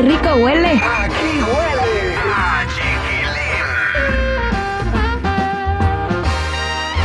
esto huele. Aquí huele a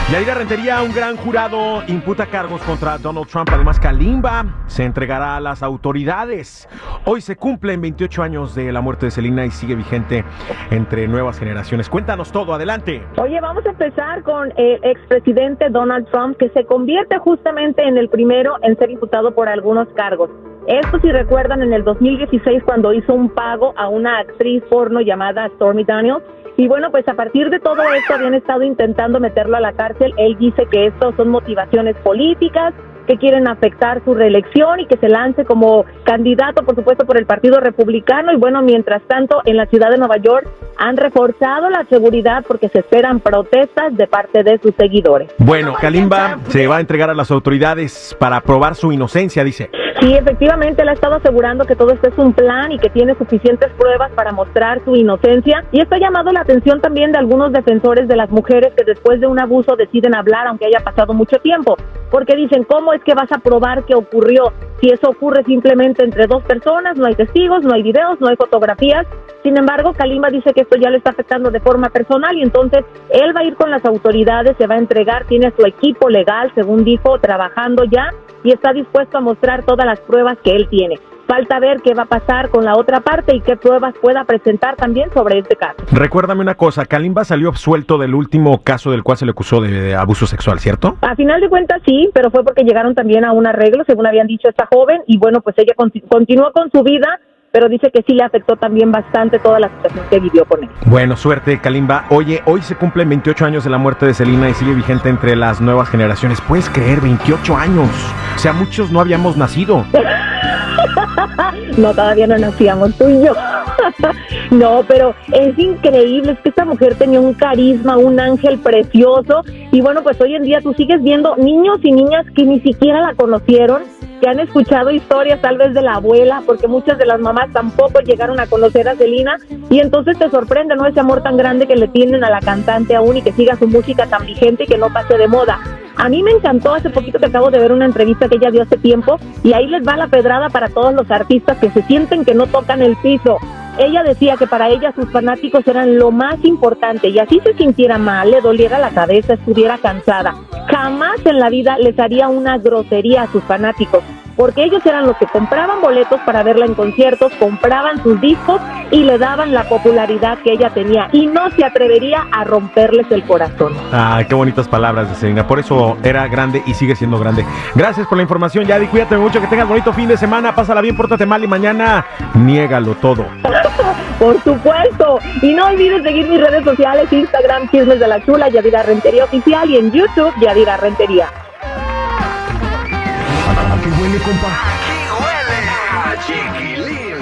Yadira Rentería, un gran jurado, imputa cargos contra Donald Trump. Además, Kalimba se entregará a las autoridades. Hoy se cumplen 28 años de la muerte de Selena y sigue vigente entre nuevas generaciones. Cuéntanos todo, adelante. Oye, vamos a empezar con el expresidente Donald Trump, que se convierte justamente en el primero en ser imputado por algunos cargos. Esto, si recuerdan, en el 2016, cuando hizo un pago a una actriz porno llamada Stormy Daniels, y bueno, pues a partir de todo esto habían estado intentando meterlo a la cárcel. Él dice que esto son motivaciones políticas, que quieren afectar su reelección y que se lance como candidato, por supuesto, por el Partido Republicano. Y bueno, mientras tanto, en la ciudad de Nueva York han reforzado la seguridad porque se esperan protestas de parte de sus seguidores. Bueno, Kalimba se va a entregar a las autoridades para probar su inocencia, dice. Sí, efectivamente, él ha estado asegurando que todo esto es un plan y que tiene suficientes pruebas para mostrar su inocencia. Y esto ha llamado la atención también de algunos defensores de las mujeres que después de un abuso deciden hablar, aunque haya pasado mucho tiempo. Porque dicen, ¿cómo es que vas a probar que ocurrió? Si eso ocurre simplemente entre dos personas, no hay testigos, no hay videos, no hay fotografías. Sin embargo, Kalimba dice que esto ya le está afectando de forma personal y entonces él va a ir con las autoridades, se va a entregar, tiene su equipo legal, según dijo, trabajando ya y está dispuesto a mostrar todas las pruebas que él tiene. Falta ver qué va a pasar con la otra parte y qué pruebas pueda presentar también sobre este caso. Recuérdame una cosa, Kalimba salió absuelto del último caso del cual se le acusó de, de abuso sexual, ¿cierto? A final de cuentas sí, pero fue porque llegaron también a un arreglo, según habían dicho esta joven, y bueno, pues ella conti- continuó con su vida, pero dice que sí le afectó también bastante toda la situación que vivió con él. Bueno, suerte, Kalimba. Oye, hoy se cumplen 28 años de la muerte de Selena y sigue vigente entre las nuevas generaciones. ¿Puedes creer? 28 años. O sea, muchos no habíamos nacido. No, todavía no nacíamos tú y yo. No, pero es increíble, es que esta mujer tenía un carisma, un ángel precioso. Y bueno, pues hoy en día tú sigues viendo niños y niñas que ni siquiera la conocieron, que han escuchado historias tal vez de la abuela, porque muchas de las mamás tampoco llegaron a conocer a Celina. Y entonces te sorprende, ¿no? Ese amor tan grande que le tienen a la cantante aún y que siga su música tan vigente y que no pase de moda. A mí me encantó hace poquito que acabo de ver una entrevista que ella dio hace tiempo y ahí les va la pedrada para todos los artistas que se sienten que no tocan el piso. Ella decía que para ella sus fanáticos eran lo más importante y así se sintiera mal, le doliera la cabeza, estuviera cansada. Jamás en la vida les haría una grosería a sus fanáticos, porque ellos eran los que compraban boletos para verla en conciertos, compraban sus discos y le daban la popularidad que ella tenía y no se atrevería a romperles el corazón. Ah, qué bonitas palabras de Selena. Por eso era grande y sigue siendo grande. Gracias por la información, Yadi. Cuídate mucho, que tengas bonito fin de semana. Pásala bien, pórtate mal y mañana niégalo todo. Por supuesto. Y no olvides seguir mis redes sociales, Instagram, Chismes de la Chula, Yadira Rentería Oficial y en YouTube, Yadira Rentería huele, compa? Aquí huele a chiquilín.